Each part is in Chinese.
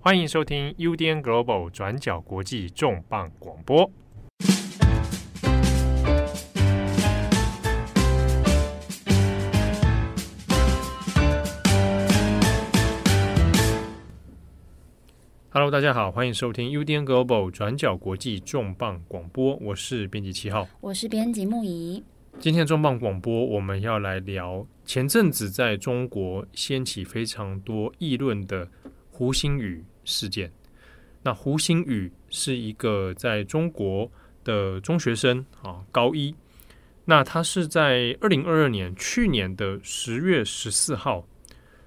欢迎收听 UDN Global 转角国际重磅广播。Hello，大家好，欢迎收听 UDN Global 转角国际重磅广播。我是编辑七号，我是编辑木仪。今天重磅广播，我们要来聊前阵子在中国掀起非常多议论的胡星宇事件。那胡星宇是一个在中国的中学生啊，高一。那他是在二零二二年去年的十月十四号，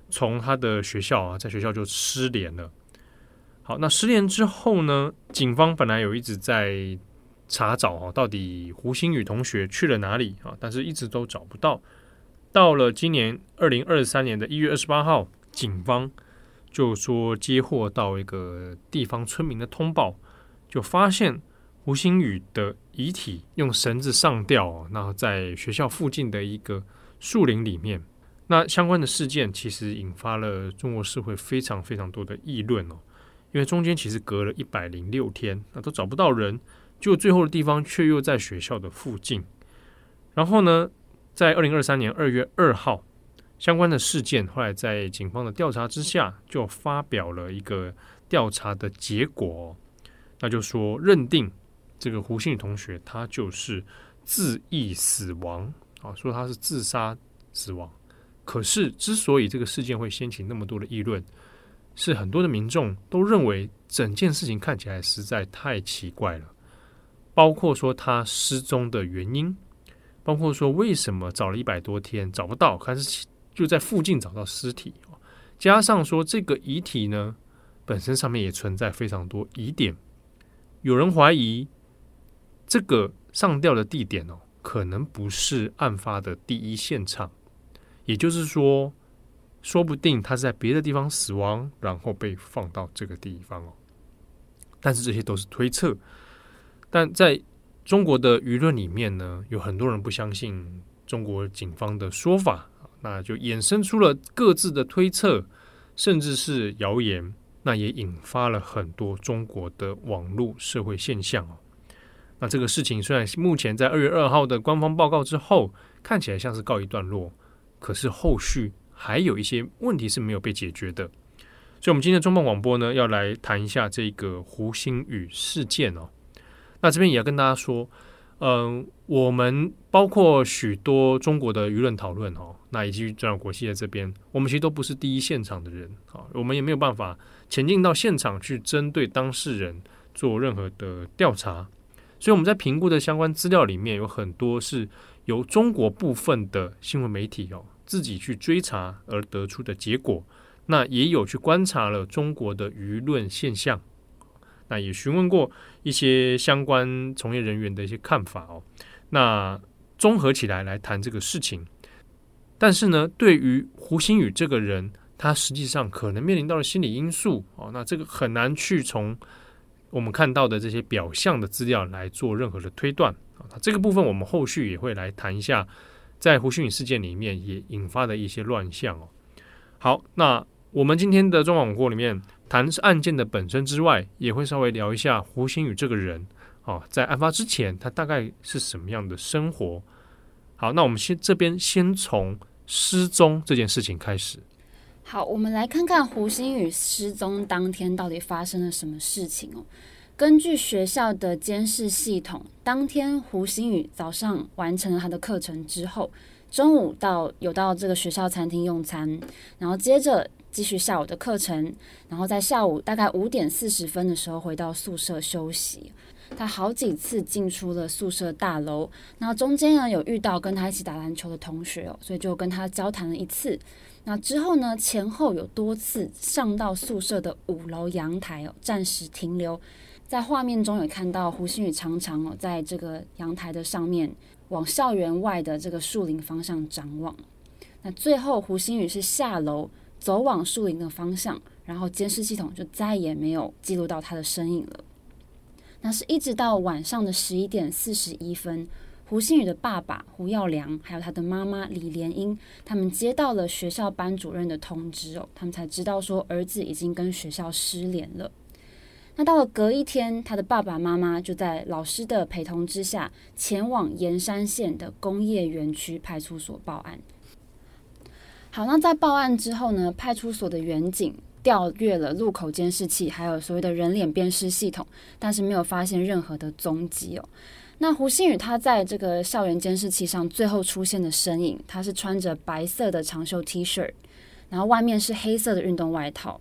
从他的学校啊，在学校就失联了。好，那失联之后呢，警方本来有一直在查找啊，到底胡星宇同学去了哪里啊？但是一直都找不到。到了今年二零二三年的一月二十八号，警方就说接获到一个地方村民的通报，就发现胡星宇的遗体用绳子上吊，那在学校附近的一个树林里面。那相关的事件其实引发了中国社会非常非常多的议论哦，因为中间其实隔了一百零六天，那都找不到人。就最后的地方却又在学校的附近，然后呢，在二零二三年二月二号，相关的事件后来在警方的调查之下，就发表了一个调查的结果，那就说认定这个胡星宇同学他就是自缢死亡啊，说他是自杀死亡。可是之所以这个事件会掀起那么多的议论，是很多的民众都认为整件事情看起来实在太奇怪了。包括说他失踪的原因，包括说为什么找了一百多天找不到，还是就在附近找到尸体，加上说这个遗体呢本身上面也存在非常多疑点，有人怀疑这个上吊的地点哦，可能不是案发的第一现场，也就是说，说不定他是在别的地方死亡，然后被放到这个地方哦，但是这些都是推测。但在中国的舆论里面呢，有很多人不相信中国警方的说法，那就衍生出了各自的推测，甚至是谣言，那也引发了很多中国的网络社会现象哦。那这个事情虽然目前在二月二号的官方报告之后看起来像是告一段落，可是后续还有一些问题是没有被解决的，所以，我们今天的重磅广播呢，要来谈一下这个胡星宇事件哦。那这边也要跟大家说，嗯，我们包括许多中国的舆论讨论哦，那以及转国际的这边，我们其实都不是第一现场的人啊，我们也没有办法前进到现场去针对当事人做任何的调查，所以我们在评估的相关资料里面有很多是由中国部分的新闻媒体哦自己去追查而得出的结果，那也有去观察了中国的舆论现象。那也询问过一些相关从业人员的一些看法哦。那综合起来来谈这个事情，但是呢，对于胡星宇这个人，他实际上可能面临到的心理因素哦，那这个很难去从我们看到的这些表象的资料来做任何的推断啊。那这个部分我们后续也会来谈一下，在胡星宇事件里面也引发的一些乱象哦。好，那我们今天的中广播里面。谈案件的本身之外，也会稍微聊一下胡星宇这个人哦，在案发之前他大概是什么样的生活？好，那我们先这边先从失踪这件事情开始。好，我们来看看胡星宇失踪当天到底发生了什么事情哦。根据学校的监视系统，当天胡星宇早上完成了他的课程之后，中午到有到这个学校餐厅用餐，然后接着。继续下午的课程，然后在下午大概五点四十分的时候回到宿舍休息。他好几次进出了宿舍大楼，那中间呢有遇到跟他一起打篮球的同学哦，所以就跟他交谈了一次。那之后呢，前后有多次上到宿舍的五楼阳台哦，暂时停留。在画面中有看到胡星宇常常哦，在这个阳台的上面往校园外的这个树林方向张望。那最后胡星宇是下楼。走往树林的方向，然后监视系统就再也没有记录到他的身影了。那是一直到晚上的十一点四十一分，胡星宇的爸爸胡耀良，还有他的妈妈李莲英，他们接到了学校班主任的通知哦，他们才知道说儿子已经跟学校失联了。那到了隔一天，他的爸爸妈妈就在老师的陪同之下，前往盐山县的工业园区派出所报案。好，那在报案之后呢，派出所的员警调阅了路口监视器，还有所谓的人脸辨识系统，但是没有发现任何的踪迹哦。那胡星宇他在这个校园监视器上最后出现的身影，他是穿着白色的长袖 T 恤，然后外面是黑色的运动外套，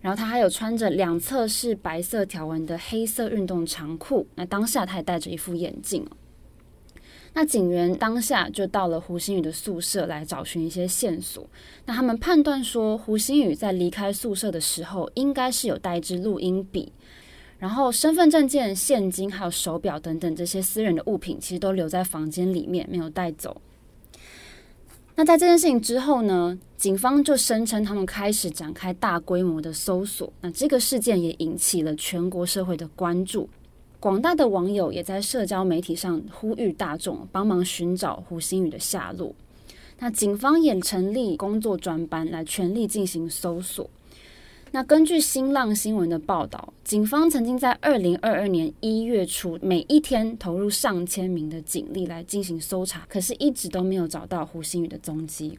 然后他还有穿着两侧是白色条纹的黑色运动长裤。那当下他也戴着一副眼镜。那警员当下就到了胡星宇的宿舍来找寻一些线索。那他们判断说，胡星宇在离开宿舍的时候，应该是有带一支录音笔。然后，身份证件、现金还有手表等等这些私人的物品，其实都留在房间里面，没有带走。那在这件事情之后呢，警方就声称他们开始展开大规模的搜索。那这个事件也引起了全国社会的关注，广大的网友也在社交媒体上呼吁大众帮忙寻找胡星宇的下落。那警方也成立工作专班来全力进行搜索。那根据新浪新闻的报道，警方曾经在二零二二年一月初，每一天投入上千名的警力来进行搜查，可是一直都没有找到胡星宇的踪迹。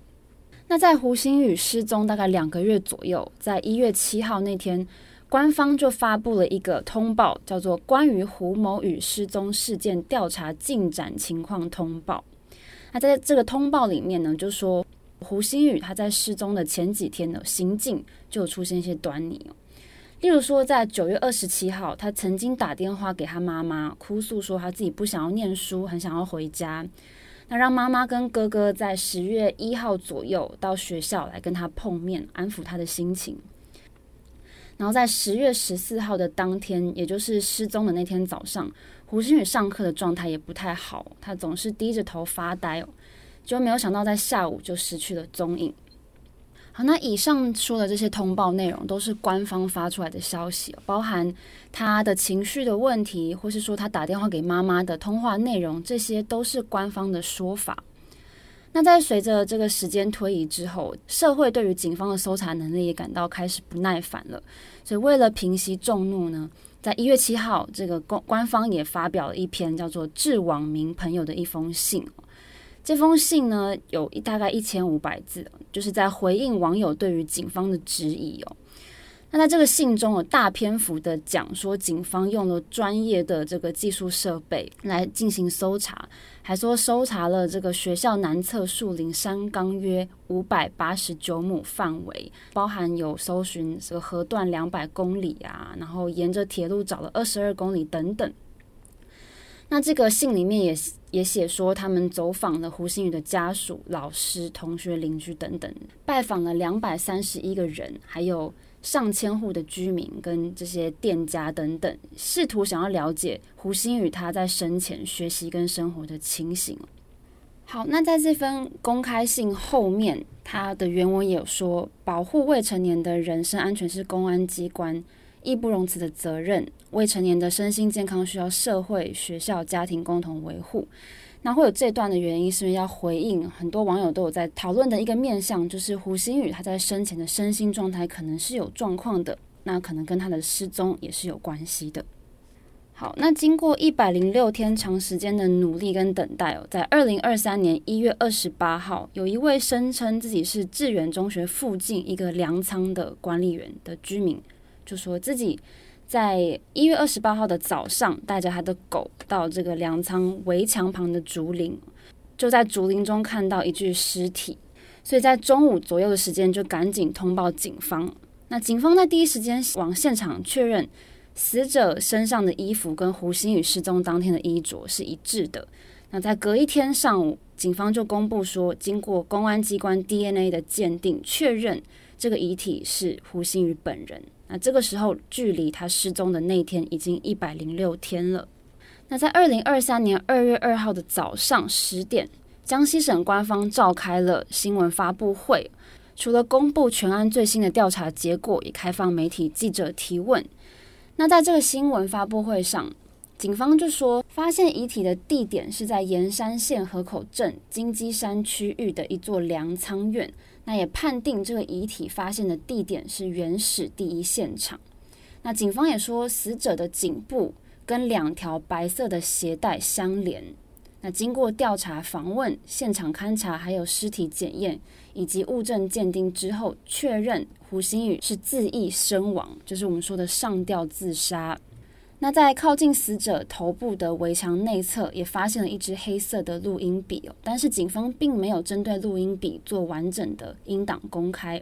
那在胡星宇失踪大概两个月左右，在一月七号那天，官方就发布了一个通报，叫做《关于胡某宇失踪事件调查进展情况通报》。那在这个通报里面呢，就说。胡星宇他在失踪的前几天呢，行径就出现一些端倪。例如说，在九月二十七号，他曾经打电话给他妈妈，哭诉说他自己不想要念书，很想要回家。那让妈妈跟哥哥在十月一号左右到学校来跟他碰面，安抚他的心情。然后在十月十四号的当天，也就是失踪的那天早上，胡星宇上课的状态也不太好，他总是低着头发呆哦。就没有想到，在下午就失去了踪影。好，那以上说的这些通报内容都是官方发出来的消息，包含他的情绪的问题，或是说他打电话给妈妈的通话内容，这些都是官方的说法。那在随着这个时间推移之后，社会对于警方的搜查能力也感到开始不耐烦了。所以为了平息众怒呢，在一月七号，这个官官方也发表了一篇叫做《致网民朋友的一封信》。这封信呢，有一大概一千五百字，就是在回应网友对于警方的质疑哦。那在这个信中有大篇幅的讲说，警方用了专业的这个技术设备来进行搜查，还说搜查了这个学校南侧树林山冈约五百八十九亩范围，包含有搜寻这个河段两百公里啊，然后沿着铁路找了二十二公里等等。那这个信里面也也写说，他们走访了胡星宇的家属、老师、同学、邻居等等，拜访了两百三十一个人，还有上千户的居民跟这些店家等等，试图想要了解胡星宇他在生前学习跟生活的情形。好，那在这份公开信后面，他的原文也有说，保护未成年的人身安全是公安机关义不容辞的责任，未成年的身心健康需要社会、学校、家庭共同维护。那会有这段的原因，是因为要回应很多网友都有在讨论的一个面向，就是胡星宇他在生前的身心状态可能是有状况的，那可能跟他的失踪也是有关系的。好，那经过一百零六天长时间的努力跟等待哦，在二零二三年一月二十八号，有一位声称自己是致远中学附近一个粮仓的管理员的居民。就说自己在一月二十八号的早上，带着他的狗到这个粮仓围墙旁的竹林，就在竹林中看到一具尸体，所以在中午左右的时间就赶紧通报警方。那警方在第一时间往现场确认，死者身上的衣服跟胡星宇失踪当天的衣着是一致的。那在隔一天上午，警方就公布说，经过公安机关 DNA 的鉴定，确认这个遗体是胡星宇本人。那这个时候，距离他失踪的那天已经一百零六天了。那在二零二三年二月二号的早上十点，江西省官方召开了新闻发布会，除了公布全案最新的调查结果，也开放媒体记者提问。那在这个新闻发布会上，警方就说，发现遗体的地点是在盐山县河口镇金鸡山区域的一座粮仓院。那也判定这个遗体发现的地点是原始第一现场。那警方也说，死者的颈部跟两条白色的鞋带相连。那经过调查、访问、现场勘查，还有尸体检验以及物证鉴定之后，确认胡星宇是自缢身亡，就是我们说的上吊自杀。那在靠近死者头部的围墙内侧，也发现了一支黑色的录音笔哦，但是警方并没有针对录音笔做完整的音档公开。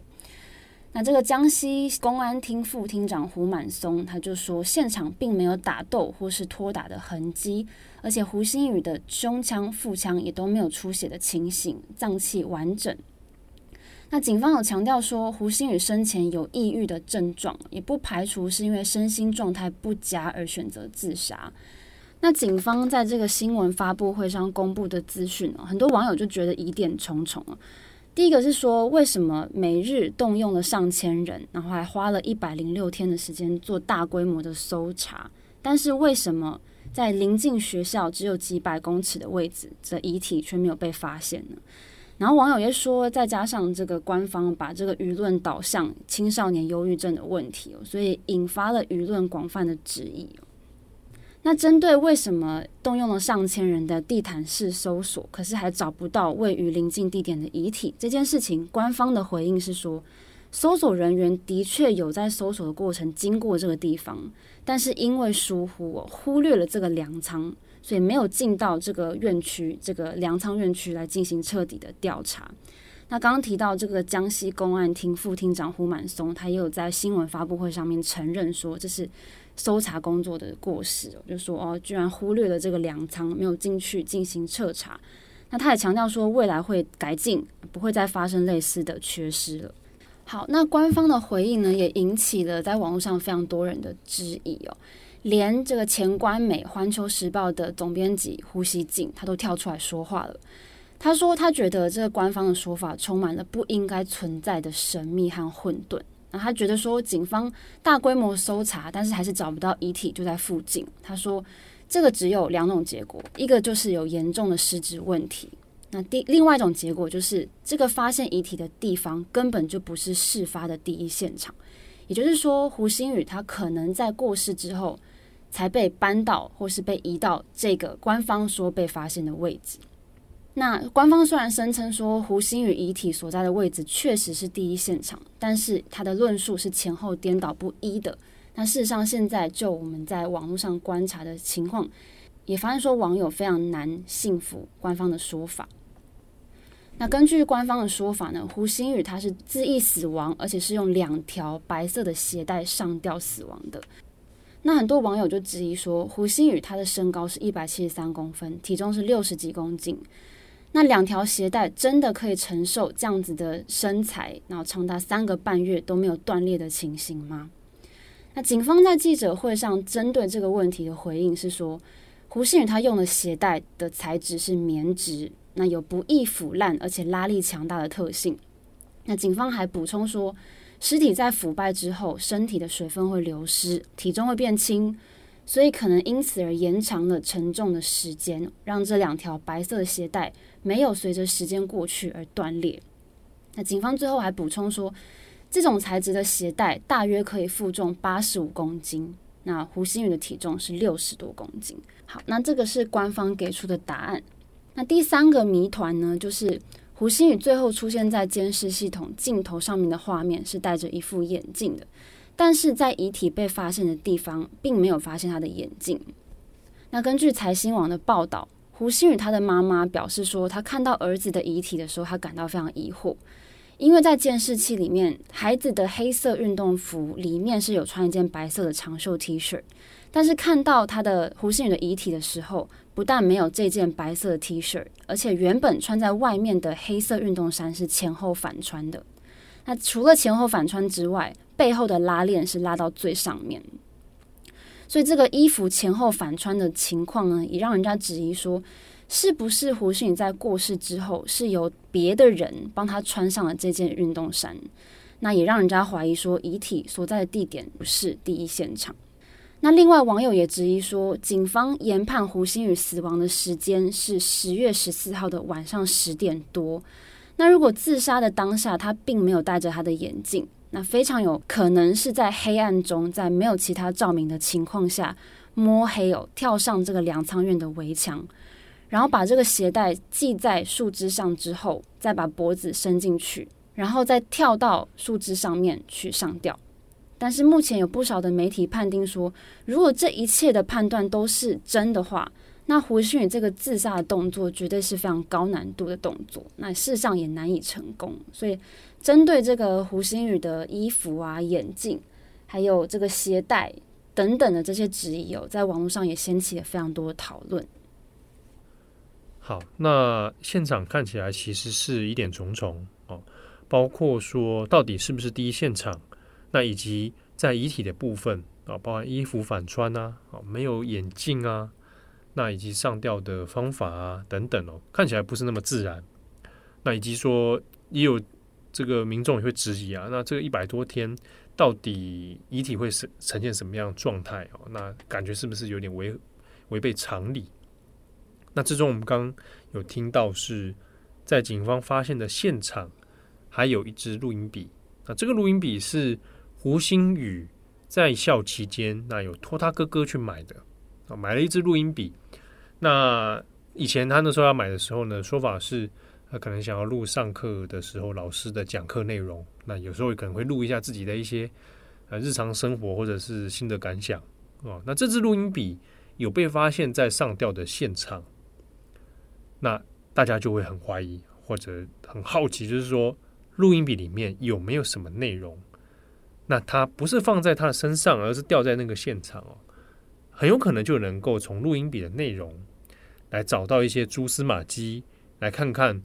那这个江西公安厅副厅长胡满松他就说，现场并没有打斗或是拖打的痕迹，而且胡新宇的胸腔、腹腔也都没有出血的情形，脏器完整。那警方有强调说，胡星宇生前有抑郁的症状，也不排除是因为身心状态不佳而选择自杀。那警方在这个新闻发布会上公布的资讯，很多网友就觉得疑点重重。第一个是说，为什么每日动用了上千人，然后还花了一百零六天的时间做大规模的搜查，但是为什么在临近学校只有几百公尺的位置，这遗体却没有被发现呢？然后网友也说，再加上这个官方把这个舆论导向青少年忧郁症的问题，所以引发了舆论广泛的质疑。那针对为什么动用了上千人的地毯式搜索，可是还找不到位于临近地点的遗体这件事情，官方的回应是说，搜索人员的确有在搜索的过程经过这个地方，但是因为疏忽，忽略了这个粮仓。所以没有进到这个院区，这个粮仓院区来进行彻底的调查。那刚刚提到这个江西公安厅副厅长胡满松，他也有在新闻发布会上面承认说，这是搜查工作的过失，就说哦，居然忽略了这个粮仓，没有进去进行彻查。那他也强调说，未来会改进，不会再发生类似的缺失了。好，那官方的回应呢，也引起了在网络上非常多人的质疑哦。连这个前官美《环球时报》的总编辑胡锡进，他都跳出来说话了。他说，他觉得这个官方的说法充满了不应该存在的神秘和混沌。那他觉得说，警方大规模搜查，但是还是找不到遗体就在附近。他说，这个只有两种结果：一个就是有严重的失职问题；那第另外一种结果就是，这个发现遗体的地方根本就不是事发的第一现场。也就是说，胡星宇他可能在过世之后。才被搬到或是被移到这个官方说被发现的位置。那官方虽然声称说胡星宇遗体所在的位置确实是第一现场，但是他的论述是前后颠倒不一的。那事实上，现在就我们在网络上观察的情况，也发现说网友非常难信服官方的说法。那根据官方的说法呢，胡星宇他是自缢死亡，而且是用两条白色的鞋带上吊死亡的。那很多网友就质疑说，胡星宇他的身高是一百七十三公分，体重是六十几公斤，那两条鞋带真的可以承受这样子的身材，然后长达三个半月都没有断裂的情形吗？那警方在记者会上针对这个问题的回应是说，胡星宇他用的鞋带的材质是棉质，那有不易腐烂而且拉力强大的特性。那警方还补充说，尸体在腐败之后，身体的水分会流失，体重会变轻，所以可能因此而延长了承重的时间，让这两条白色的鞋带没有随着时间过去而断裂。那警方最后还补充说，这种材质的鞋带大约可以负重八十五公斤。那胡星宇的体重是六十多公斤。好，那这个是官方给出的答案。那第三个谜团呢，就是。胡星宇最后出现在监视系统镜头上面的画面是戴着一副眼镜的，但是在遗体被发现的地方并没有发现他的眼镜。那根据财新网的报道，胡星宇他的妈妈表示说，他看到儿子的遗体的时候，他感到非常疑惑，因为在监视器里面，孩子的黑色运动服里面是有穿一件白色的长袖 T 恤，但是看到他的胡星宇的遗体的时候，不但没有这件白色 T 恤，而且原本穿在外面的黑色运动衫是前后反穿的。那除了前后反穿之外，背后的拉链是拉到最上面。所以这个衣服前后反穿的情况呢，也让人家质疑说，是不是胡适在过世之后是由别的人帮他穿上了这件运动衫？那也让人家怀疑说，遗体所在的地点不是第一现场。那另外网友也质疑说，警方研判胡星宇死亡的时间是十月十四号的晚上十点多。那如果自杀的当下他并没有戴着他的眼镜，那非常有可能是在黑暗中，在没有其他照明的情况下摸黑哦跳上这个粮仓院的围墙，然后把这个鞋带系在树枝上之后，再把脖子伸进去，然后再跳到树枝上面去上吊。但是目前有不少的媒体判定说，如果这一切的判断都是真的话，那胡星宇这个自杀的动作绝对是非常高难度的动作，那事实上也难以成功。所以，针对这个胡星宇的衣服啊、眼镜，还有这个鞋带等等的这些质疑，哦，在网络上也掀起了非常多的讨论。好，那现场看起来其实是疑点重重哦，包括说到底是不是第一现场，那以及在遗体的部分啊，包含衣服反穿啊，啊，没有眼镜啊。那以及上吊的方法啊等等哦，看起来不是那么自然。那以及说也有这个民众也会质疑啊，那这个一百多天到底遗体会是呈现什么样状态哦？那感觉是不是有点违违背常理？那之中我们刚刚有听到是在警方发现的现场还有一支录音笔，那这个录音笔是胡星宇在校期间那有托他哥哥去买的。啊买了一支录音笔。那以前他那时候要买的时候呢，说法是他可能想要录上课的时候老师的讲课内容。那有时候可能会录一下自己的一些呃日常生活或者是心得感想哦。那这支录音笔有被发现在上吊的现场，那大家就会很怀疑或者很好奇，就是说录音笔里面有没有什么内容？那他不是放在他的身上，而是掉在那个现场哦。很有可能就能够从录音笔的内容来找到一些蛛丝马迹，来看看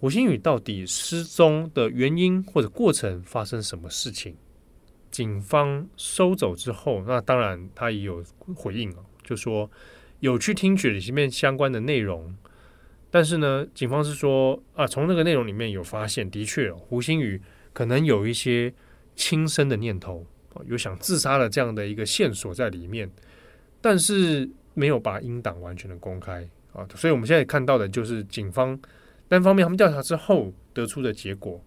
胡星宇到底失踪的原因或者过程发生什么事情。警方收走之后，那当然他也有回应了，就说有去听取里面相关的内容，但是呢，警方是说啊，从那个内容里面有发现，的确胡星宇可能有一些轻生的念头，有想自杀的这样的一个线索在里面。但是没有把英党完全的公开啊，所以我们现在看到的就是警方单方面他们调查之后得出的结果。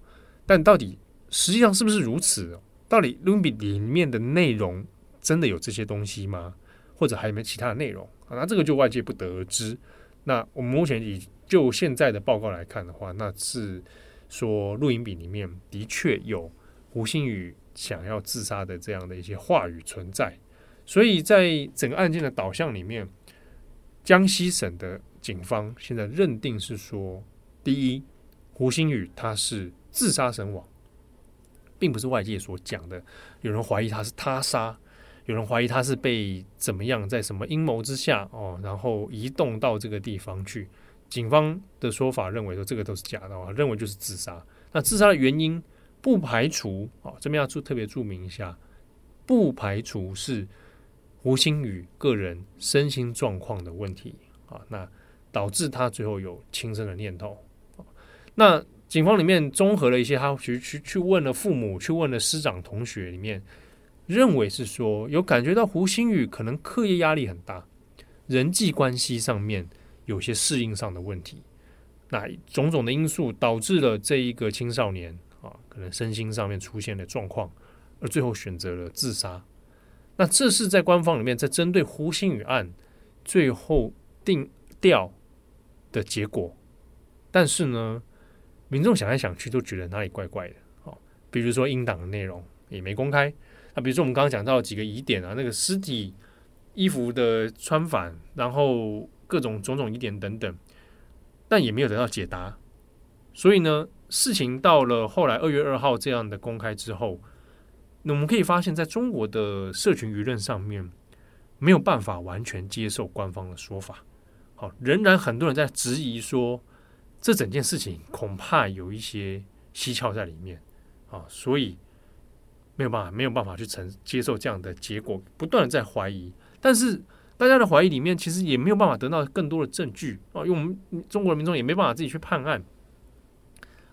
但到底实际上是不是如此？到底录音笔里面的内容真的有这些东西吗？或者还有没有其他的内容？那这个就外界不得而知。那我们目前以就现在的报告来看的话，那是说录音笔里面的确有胡星宇想要自杀的这样的一些话语存在。所以在整个案件的导向里面，江西省的警方现在认定是说，第一，胡星宇他是自杀身亡，并不是外界所讲的，有人怀疑他是他杀，有人怀疑他是被怎么样，在什么阴谋之下哦，然后移动到这个地方去。警方的说法认为说这个都是假的啊，认为就是自杀。那自杀的原因不排除啊，这边要注特别注明一下，不排除是。胡星宇个人身心状况的问题啊，那导致他最后有轻生的念头。那警方里面综合了一些，他去去去问了父母，去问了师长同学，里面认为是说有感觉到胡星宇可能课业压力很大，人际关系上面有些适应上的问题，那种种的因素导致了这一个青少年啊，可能身心上面出现了状况，而最后选择了自杀。那这是在官方里面在针对胡星宇案最后定调的结果，但是呢，民众想来想去都觉得哪里怪怪的。哦，比如说英党的内容也没公开，那比如说我们刚刚讲到几个疑点啊，那个尸体衣服的穿反，然后各种种种疑点等等，但也没有得到解答。所以呢，事情到了后来二月二号这样的公开之后。那我们可以发现，在中国的社群舆论上面，没有办法完全接受官方的说法。好，仍然很多人在质疑说，这整件事情恐怕有一些蹊跷在里面啊，所以没有办法，没有办法去承接受这样的结果，不断的在怀疑。但是大家的怀疑里面，其实也没有办法得到更多的证据啊，因为我们中国的民众也没办法自己去判案。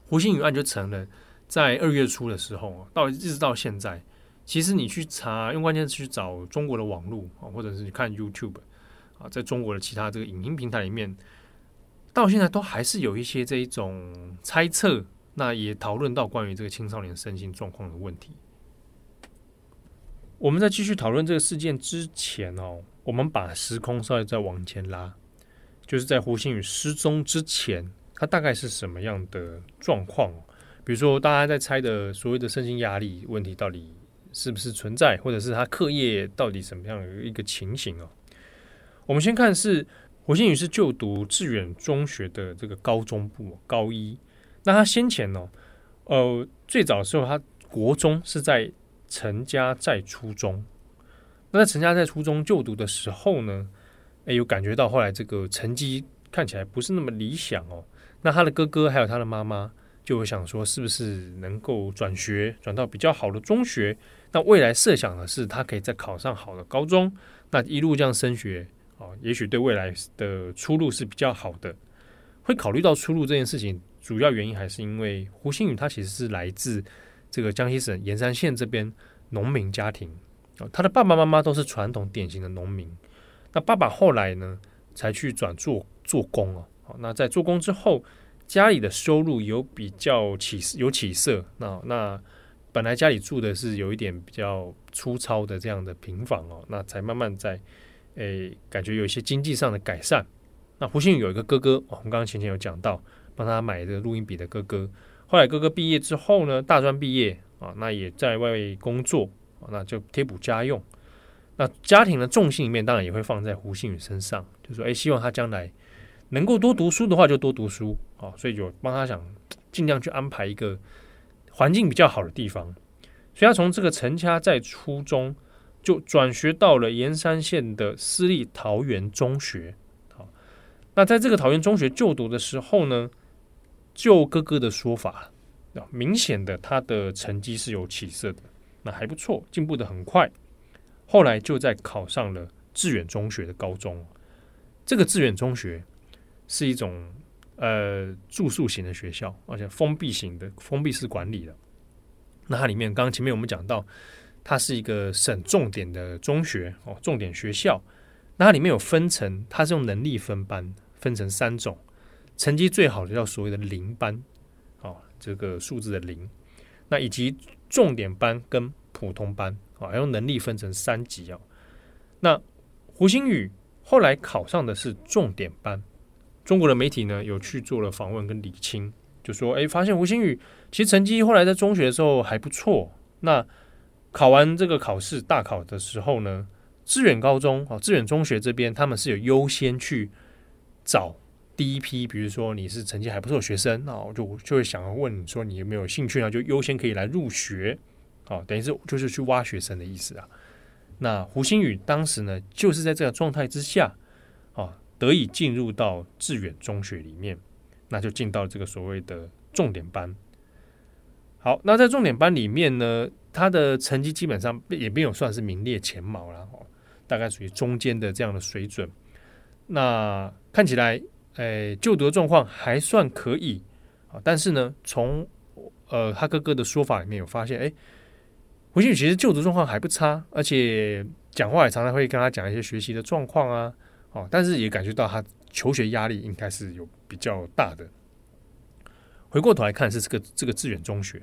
胡星宇案就成了。在二月初的时候，到一直到现在，其实你去查用关键词去找中国的网络啊，或者是你看 YouTube 啊，在中国的其他这个影音平台里面，到现在都还是有一些这一种猜测，那也讨论到关于这个青少年身心状况的问题。我们在继续讨论这个事件之前哦，我们把时空稍微再往前拉，就是在胡星宇失踪之前，他大概是什么样的状况？比如说，大家在猜的所谓的身心压力问题到底是不是存在，或者是他课业到底什么样的一个情形哦？我们先看是胡星宇是就读致远中学的这个高中部高一，那他先前呢，呃，最早的时候他国中是在。陈家寨初中，那在陈家寨初中就读的时候呢，哎，有感觉到后来这个成绩看起来不是那么理想哦。那他的哥哥还有他的妈妈就会想说，是不是能够转学转到比较好的中学？那未来设想的是他可以再考上好的高中，那一路这样升学哦，也许对未来的出路是比较好的。会考虑到出路这件事情，主要原因还是因为胡星宇他其实是来自。这个江西省盐山县这边农民家庭啊，他的爸爸妈妈都是传统典型的农民。那爸爸后来呢，才去转做做工哦。好，那在做工之后，家里的收入有比较起有起色。那那本来家里住的是有一点比较粗糙的这样的平房哦，那才慢慢在诶感觉有一些经济上的改善。那胡星宇有一个哥哥，我们刚刚前前有讲到，帮他买这个录音笔的哥哥。后来哥哥毕业之后呢，大专毕业啊，那也在外工作，那就贴补家用。那家庭的重心里面当然也会放在胡星宇身上，就说哎，希望他将来能够多读书的话就多读书啊，所以就帮他想尽量去安排一个环境比较好的地方。所以他从这个陈家在初中就转学到了盐山县的私立桃园中学。好，那在这个桃园中学就读的时候呢，就哥哥的说法，明显的他的成绩是有起色的，那还不错，进步的很快。后来就在考上了致远中学的高中。这个致远中学是一种呃住宿型的学校，而且封闭型的、封闭式管理的。那它里面，刚刚前面我们讲到，它是一个省重点的中学哦，重点学校。那它里面有分成，它是用能力分班，分成三种。成绩最好的叫所谓的零班，哦，这个数字的零，那以及重点班跟普通班，啊，还用能力分成三级哦。那胡星宇后来考上的是重点班，中国的媒体呢有去做了访问跟理清，就说，哎，发现胡星宇其实成绩后来在中学的时候还不错，那考完这个考试大考的时候呢，致远高中啊，致远中学这边他们是有优先去找。第一批，比如说你是成绩还不错的学生，那我就就会想要问你说你有没有兴趣呢？就优先可以来入学，啊，等于是就是去挖学生的意思啊。那胡星宇当时呢，就是在这个状态之下，啊，得以进入到致远中学里面，那就进到这个所谓的重点班。好，那在重点班里面呢，他的成绩基本上也没有算是名列前茅啦，哦，大概属于中间的这样的水准。那看起来。哎，就读状况还算可以啊，但是呢，从呃他哥哥的说法里面有发现，哎，胡星宇其实就读状况还不差，而且讲话也常常会跟他讲一些学习的状况啊，哦，但是也感觉到他求学压力应该是有比较大的。回过头来看，是这个这个致远中学，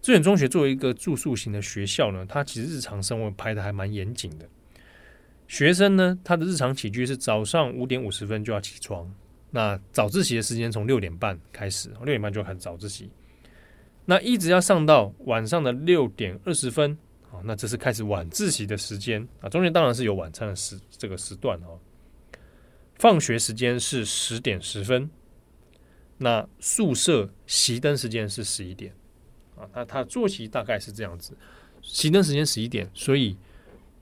致远中学作为一个住宿型的学校呢，它其实日常生活排得还蛮严谨的。学生呢，他的日常起居是早上五点五十分就要起床，那早自习的时间从六点半开始，六点半就开始早自习，那一直要上到晚上的六点二十分，啊，那这是开始晚自习的时间啊，中间当然是有晚餐的时这个时段哦。放学时间是十点十分，那宿舍熄灯时间是十一点，啊，那他作息大概是这样子，熄灯时间十一点，所以。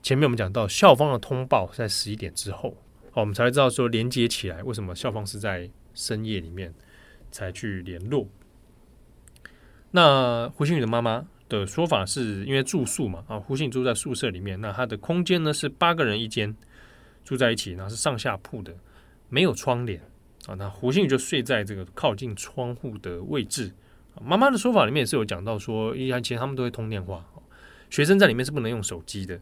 前面我们讲到校方的通报在十一点之后，好，我们才知道说连接起来，为什么校方是在深夜里面才去联络。那胡星宇的妈妈的说法是因为住宿嘛，啊，胡星宇住在宿舍里面，那他的空间呢是八个人一间住在一起，然后是上下铺的，没有窗帘啊，那胡星宇就睡在这个靠近窗户的位置。妈妈的说法里面也是有讲到说，以前他们都会通电话。学生在里面是不能用手机的。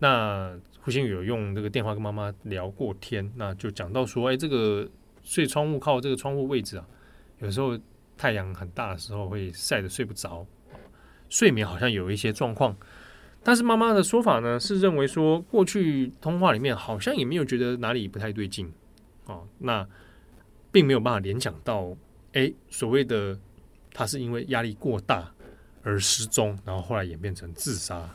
那胡星宇有用这个电话跟妈妈聊过天，那就讲到说，哎，这个睡窗户靠这个窗户位置啊，有时候太阳很大的时候会晒得睡不着，睡眠好像有一些状况。但是妈妈的说法呢，是认为说，过去通话里面好像也没有觉得哪里不太对劲，哦，那并没有办法联想到，哎，所谓的他是因为压力过大而失踪，然后后来演变成自杀。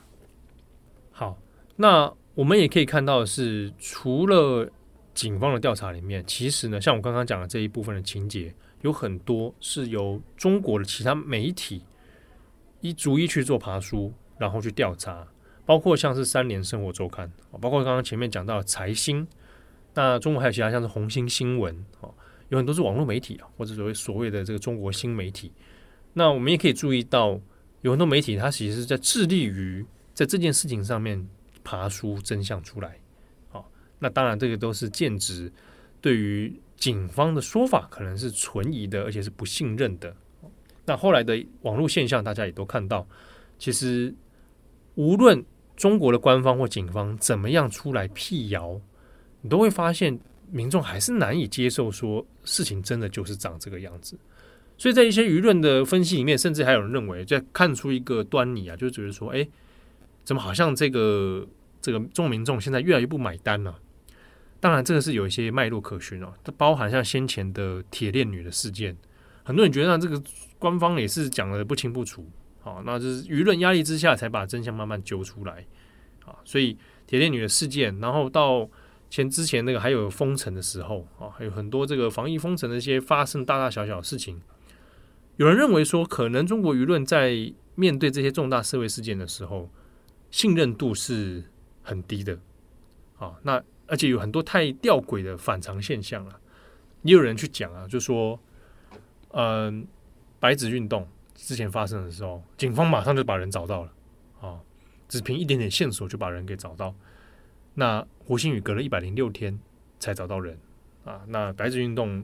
好。那我们也可以看到的是，除了警方的调查里面，其实呢，像我刚刚讲的这一部分的情节，有很多是由中国的其他媒体一逐一去做爬书，然后去调查，包括像是三联生活周刊，包括刚刚前面讲到财新，那中国还有其他像是红星新闻，哦，有很多是网络媒体啊，或者所谓所谓的这个中国新媒体。那我们也可以注意到，有很多媒体它其实是在致力于在这件事情上面。爬出真相出来，好，那当然这个都是剑指对于警方的说法可能是存疑的，而且是不信任的。那后来的网络现象，大家也都看到，其实无论中国的官方或警方怎么样出来辟谣，你都会发现民众还是难以接受，说事情真的就是长这个样子。所以在一些舆论的分析里面，甚至还有人认为，在看出一个端倪啊，就觉得说，哎。怎么好像这个这个众民众现在越来越不买单了？当然，这个是有一些脉络可循哦。它包含像先前的铁链女的事件，很多人觉得这个官方也是讲得不清不楚，好，那就是舆论压力之下才把真相慢慢揪出来啊。所以铁链女的事件，然后到前之前那个还有封城的时候啊，还有很多这个防疫封城的一些发生大大小小的事情，有人认为说，可能中国舆论在面对这些重大社会事件的时候。信任度是很低的，啊，那而且有很多太吊诡的反常现象了。也有人去讲啊，就说，嗯，白纸运动之前发生的时候，警方马上就把人找到了，啊，只凭一点点线索就把人给找到。那胡星宇隔了一百零六天才找到人，啊，那白纸运动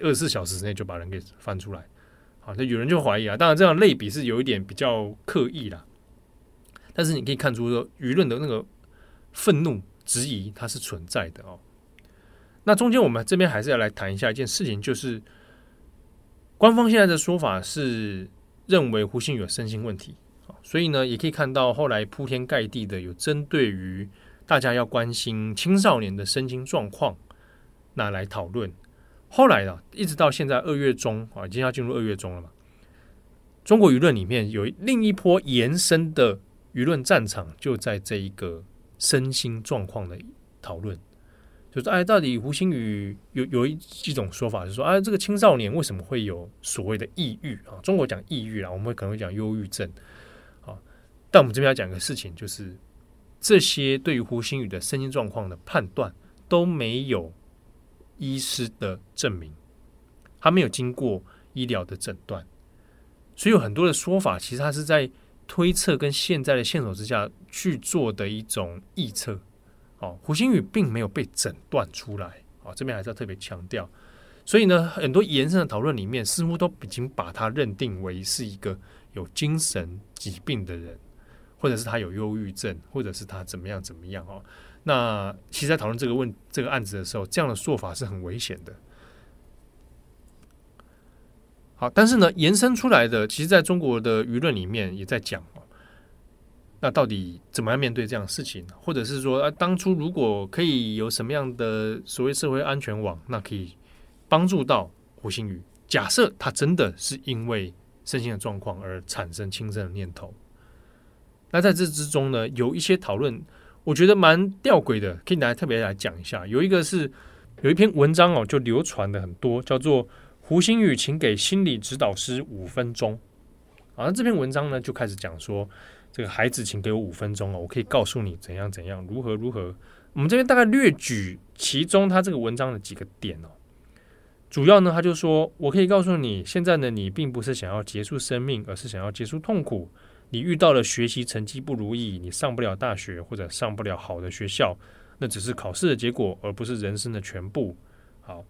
二十四小时之内就把人给翻出来，好，那有人就怀疑啊，当然这样类比是有一点比较刻意啦。但是你可以看出说，舆论的那个愤怒、质疑，它是存在的哦。那中间我们这边还是要来谈一下一件事情，就是官方现在的说法是认为胡星宇有身心问题，所以呢，也可以看到后来铺天盖地的有针对于大家要关心青少年的身心状况，那来讨论。后来啊，一直到现在二月中啊，已经要进入二月中了嘛，中国舆论里面有另一波延伸的。舆论战场就在这一个身心状况的讨论，就是哎，到底胡星宇有有一一种说法，就是说，哎，这个青少年为什么会有所谓的抑郁啊？中国讲抑郁啊，我们可能会讲忧郁症啊。但我们这边要讲一个事情，就是这些对于胡星宇的身心状况的判断都没有医师的证明，他没有经过医疗的诊断，所以有很多的说法，其实他是在。推测跟现在的线索之下去做的一种臆测，哦，胡星宇并没有被诊断出来，哦，这边还是要特别强调。所以呢，很多延伸的讨论里面，似乎都已经把他认定为是一个有精神疾病的人，或者是他有忧郁症，或者是他怎么样怎么样哦。那其实，在讨论这个问这个案子的时候，这样的说法是很危险的。好，但是呢，延伸出来的，其实在中国的舆论里面也在讲哦，那到底怎么样面对这样的事情？或者是说，啊，当初如果可以有什么样的所谓社会安全网，那可以帮助到胡星宇？假设他真的是因为身心的状况而产生轻生的念头，那在这之中呢，有一些讨论，我觉得蛮吊诡的，可以拿来特别来讲一下。有一个是有一篇文章哦，就流传的很多，叫做。胡星宇，请给心理指导师五分钟。啊，那这篇文章呢，就开始讲说，这个孩子，请给我五分钟哦，我可以告诉你怎样怎样，如何如何。我们这边大概略举其中他这个文章的几个点哦。主要呢，他就说，我可以告诉你，现在呢，你并不是想要结束生命，而是想要结束痛苦。你遇到了学习成绩不如意，你上不了大学或者上不了好的学校，那只是考试的结果，而不是人生的全部。好。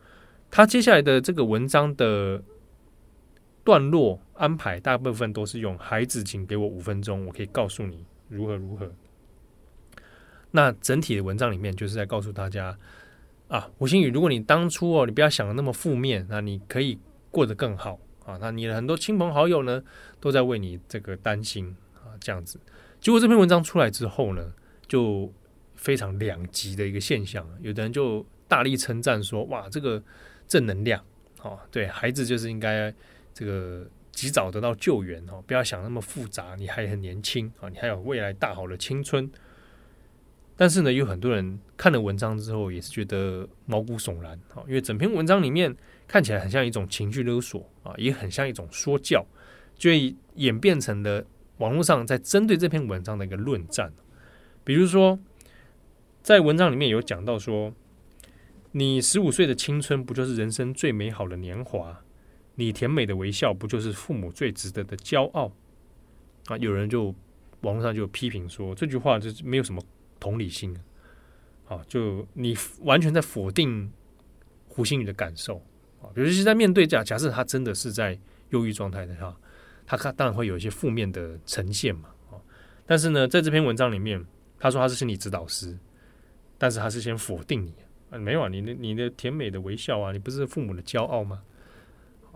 他接下来的这个文章的段落安排大部分都是用“孩子，请给我五分钟，我可以告诉你如何如何”。那整体的文章里面就是在告诉大家啊，吴星宇，如果你当初哦，你不要想的那么负面，那你可以过得更好啊。那你的很多亲朋好友呢，都在为你这个担心啊，这样子。结果这篇文章出来之后呢，就非常两极的一个现象，有的人就大力称赞说，哇，这个正能量啊，对孩子就是应该这个及早得到救援哦，不要想那么复杂，你还很年轻啊，你还有未来大好的青春。但是呢，有很多人看了文章之后也是觉得毛骨悚然啊，因为整篇文章里面看起来很像一种情绪勒索啊，也很像一种说教，就演变成了网络上在针对这篇文章的一个论战。比如说，在文章里面有讲到说，你十五岁的青春不就是人生最美好的年华？你甜美的微笑不就是父母最值得的骄傲？啊，有人就网络上就批评说这句话就是没有什么。同理心，啊，就你完全在否定胡星宇的感受啊，比如说在面对假假设他真的是在忧郁状态的话，他他当然会有一些负面的呈现嘛，啊，但是呢，在这篇文章里面，他说他是心理指导师，但是他是先否定你啊，没有啊，你的你的甜美的微笑啊，你不是父母的骄傲吗？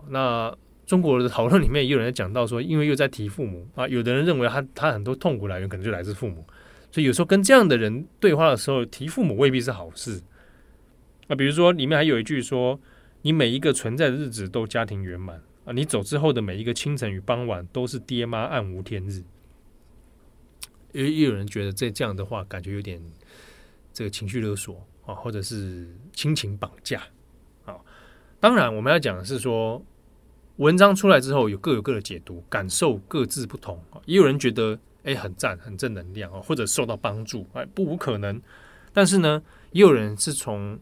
那中国的讨论里面也有人讲到说，因为又在提父母啊，有的人认为他他很多痛苦来源可能就来自父母。所以有时候跟这样的人对话的时候，提父母未必是好事。啊，比如说里面还有一句说：“你每一个存在的日子都家庭圆满啊，你走之后的每一个清晨与傍晚都是爹妈暗无天日。”也也有人觉得这这样的话，感觉有点这个情绪勒索啊，或者是亲情绑架啊。当然，我们要讲的是说，文章出来之后有各有各的解读，感受各自不同啊。也有人觉得。哎，很赞，很正能量啊，或者受到帮助，哎，不无可能。但是呢，也有人是从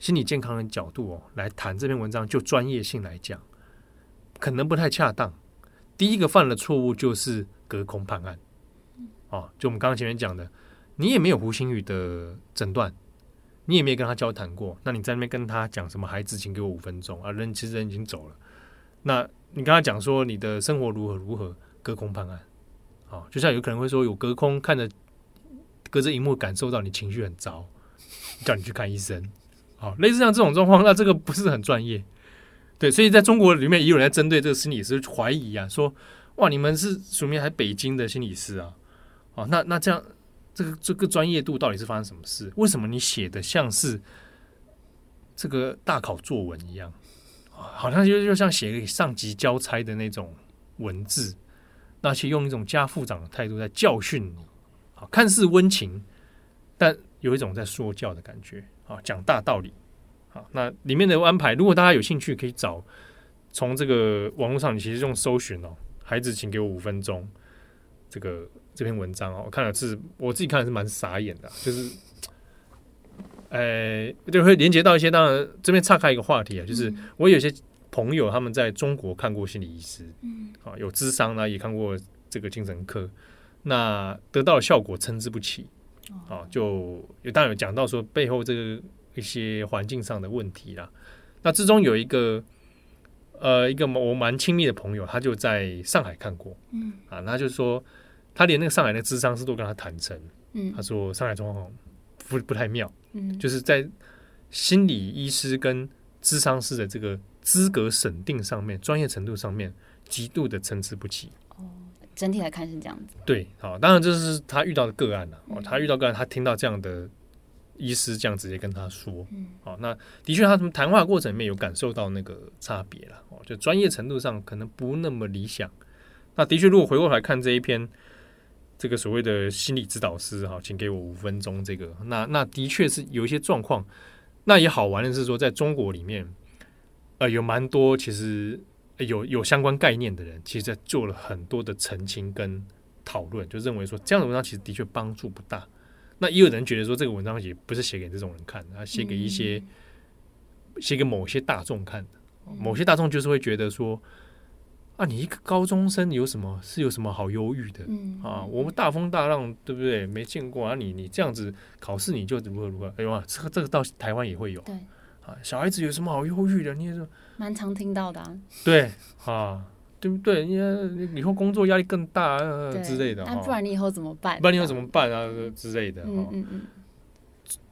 心理健康的角度哦来谈这篇文章，就专业性来讲，可能不太恰当。第一个犯了错误就是隔空判案，哦，就我们刚刚前面讲的，你也没有胡星宇的诊断，你也没有跟他交谈过，那你在那边跟他讲什么？孩子，请给我五分钟啊！人其实人已经走了，那你跟他讲说你的生活如何如何，隔空判案。哦，就像有可能会说有隔空看着隔着荧幕感受到你情绪很糟，叫你去看医生。好，类似像这种状况，那这个不是很专业。对，所以在中国里面也有人在针对这个心理师怀疑啊，说哇，你们是属于还北京的心理师啊？哦，那那这样这个这个专业度到底是发生什么事？为什么你写的像是这个大考作文一样？好像就就像写给上级交差的那种文字。那去用一种家父长的态度在教训你，啊，看似温情，但有一种在说教的感觉，啊，讲大道理，好，那里面的安排，如果大家有兴趣，可以找从这个网络上，你其实用搜寻哦，孩子，请给我五分钟，这个这篇文章哦，我看了是，我自己看了是蛮傻眼的，就是，呃，就会连接到一些，当然这边岔开一个话题啊，就是我有些。朋友他们在中国看过心理医师，嗯，啊，有智商呢，也看过这个精神科，那得到的效果参差不齐，啊，就有当然有讲到说背后这个一些环境上的问题啦。那之中有一个呃一个我蛮亲密的朋友，他就在上海看过，嗯，啊，他就说他连那个上海的智商师都跟他坦诚，嗯，他说上海状况不不太妙，嗯，就是在心理医师跟智商师的这个。资格审定上面，专业程度上面极度的参差不齐。哦，整体来看是这样子。对，好，当然这是他遇到的个案了。哦，他遇到个案，他听到这样的医师这样直接跟他说，嗯，好，那的确他从谈话过程里面有感受到那个差别了。哦，就专业程度上可能不那么理想。那的确，如果回过来看这一篇，这个所谓的心理指导师，哈，请给我五分钟。这个，那那的确是有一些状况。那也好玩的是说，在中国里面。呃，有蛮多其实有有相关概念的人，其实在做了很多的澄清跟讨论，就认为说这样的文章其实的确帮助不大。那也有人觉得说这个文章也不是写给这种人看的，他写给一些写给某些大众看的。某些大众就是会觉得说啊，你一个高中生有什么是有什么好忧郁的啊？我们大风大浪对不对？没见过啊，你你这样子考试你就如何如何？哎呦啊，这个这个到台湾也会有。小孩子有什么好忧郁的？你也是蛮常听到的、啊。对啊，对不对？你以后工作压力更大啊之类的。那不然你以后怎么办？不然你以后怎么办啊之类的。嗯嗯嗯。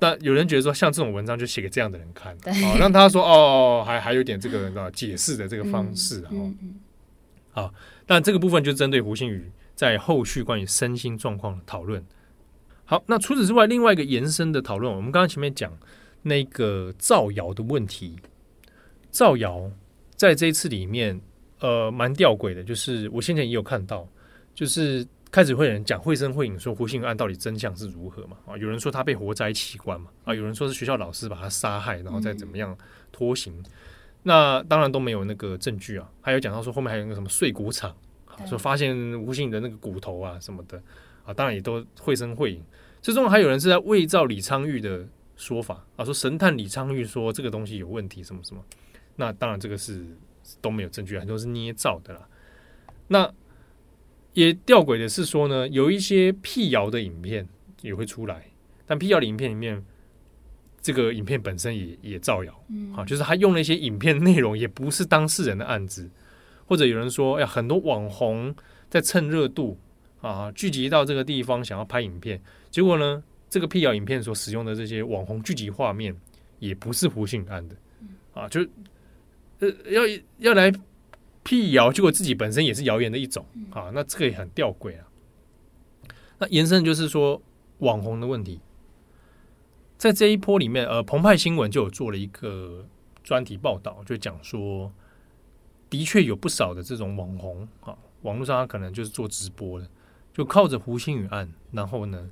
那有人觉得说，像这种文章就写给这样的人看，哦，让他说哦，还还有点这个解释的这个方式啊。好，但这个部分就针对胡星宇在后续关于身心状况的讨论。好，那除此之外，另外一个延伸的讨论，我们刚刚前面讲那个造谣的问题，造谣在这一次里面，呃，蛮吊诡的，就是我先前也有看到，就是。开始会有人讲绘声绘影说胡星宇案到底真相是如何嘛？啊，有人说他被活摘器官嘛？啊，有人说是学校老师把他杀害，然后再怎么样拖行。嗯、那当然都没有那个证据啊。还有讲到说后面还有那个什么碎骨场，啊，说发现胡星宇的那个骨头啊什么的啊，当然也都绘声绘影。最终还有人是在伪造李昌钰的说法啊，说神探李昌钰说这个东西有问题什么什么。那当然这个是都没有证据，很多是捏造的啦。那。也吊诡的是说呢，有一些辟谣的影片也会出来，但辟谣的影片里面，这个影片本身也也造谣，嗯，好，就是他用了一些影片内容也不是当事人的案子，或者有人说，哎呀，很多网红在蹭热度啊，聚集到这个地方想要拍影片，结果呢，这个辟谣影片所使用的这些网红聚集画面也不是胡星宇案的，啊，就呃要要来。辟谣，结果自己本身也是谣言的一种啊，那这个也很吊诡啊。那延伸就是说网红的问题，在这一波里面，呃，澎湃新闻就有做了一个专题报道，就讲说，的确有不少的这种网红啊，网络上他可能就是做直播的，就靠着胡杏宇案，然后呢，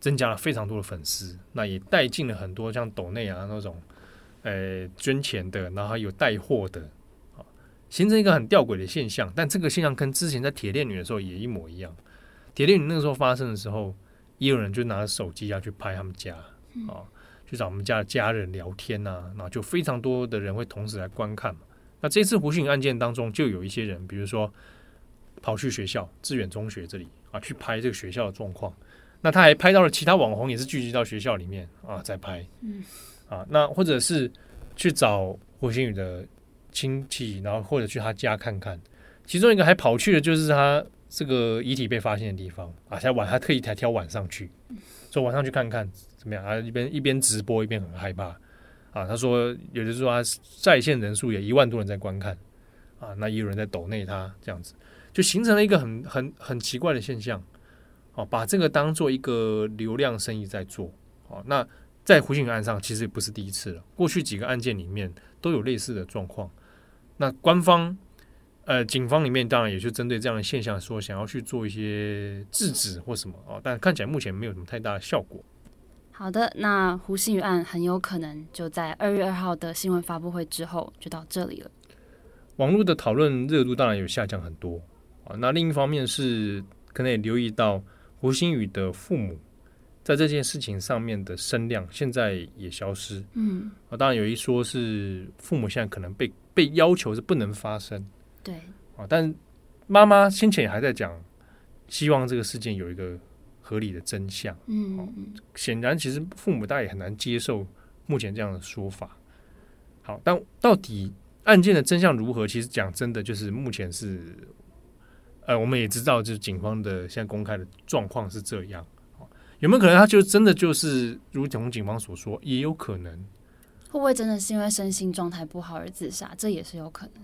增加了非常多的粉丝，那也带进了很多像抖内啊那种，呃，捐钱的，然后还有带货的。啊形成一个很吊诡的现象，但这个现象跟之前在铁链女的时候也一模一样。铁链女那个时候发生的时候，也有人就拿着手机啊去拍他们家啊，去找我们家的家人聊天呐，然后就非常多的人会同时来观看嘛。那这次胡星宇案件当中，就有一些人，比如说跑去学校致远中学这里啊，去拍这个学校的状况。那他还拍到了其他网红也是聚集到学校里面啊，在拍，啊，那或者是去找胡星宇的。亲戚，然后或者去他家看看，其中一个还跑去的就是他这个遗体被发现的地方。啊，才晚，他特意才挑晚上去，说晚上去看看怎么样？啊？一边一边直播一边很害怕。啊。他说有的时候他在线人数也一万多人在观看。啊，那也有人在抖内他这样子，就形成了一个很很很奇怪的现象哦，把这个当做一个流量生意在做哦。那在胡星宇案上其实也不是第一次了，过去几个案件里面都有类似的状况。那官方，呃，警方里面当然也就针对这样的现象说，想要去做一些制止或什么哦，但看起来目前没有什么太大的效果。好的，那胡星宇案很有可能就在二月二号的新闻发布会之后就到这里了。网络的讨论热度当然有下降很多啊。那另一方面是可能也留意到胡鑫宇的父母在这件事情上面的声量现在也消失。嗯，啊，当然有一说是父母现在可能被。被要求是不能发声，对啊，但妈妈先前也还在讲，希望这个事件有一个合理的真相。嗯嗯，显然其实父母大家也很难接受目前这样的说法。好，但到底案件的真相如何？其实讲真的，就是目前是，呃，我们也知道，就是警方的现在公开的状况是这样。有没有可能他就真的就是如同警方所说，也有可能。会不会真的是因为身心状态不好而自杀？这也是有可能。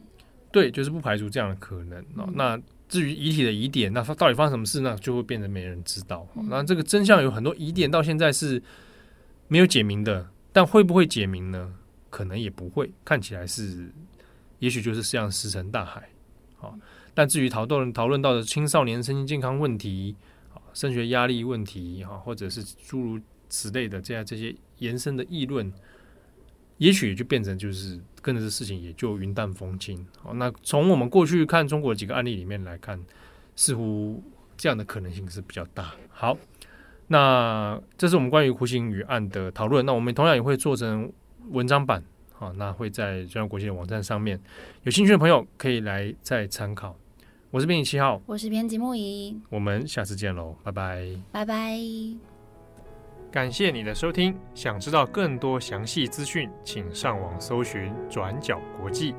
对，就是不排除这样的可能。嗯、那至于遗体的疑点，那到底发生什么事呢？就会变得没人知道。嗯、那这个真相有很多疑点，到现在是没有解明的。但会不会解明呢？可能也不会。看起来是，也许就是这样石沉大海。好，但至于讨论讨论到的青少年身心健康问题，啊，升学压力问题，哈，或者是诸如此类的这样这些延伸的议论。也许就变成就是跟着这事情也就云淡风轻。好，那从我们过去看中国几个案例里面来看，似乎这样的可能性是比较大。好，那这是我们关于胡星宇案的讨论。那我们同样也会做成文章版，好，那会在中央国际的网站上面，有兴趣的朋友可以来再参考。我是编辑七号，我是编辑木仪，我们下次见喽，拜拜，拜拜。感谢你的收听，想知道更多详细资讯，请上网搜寻“转角国际”。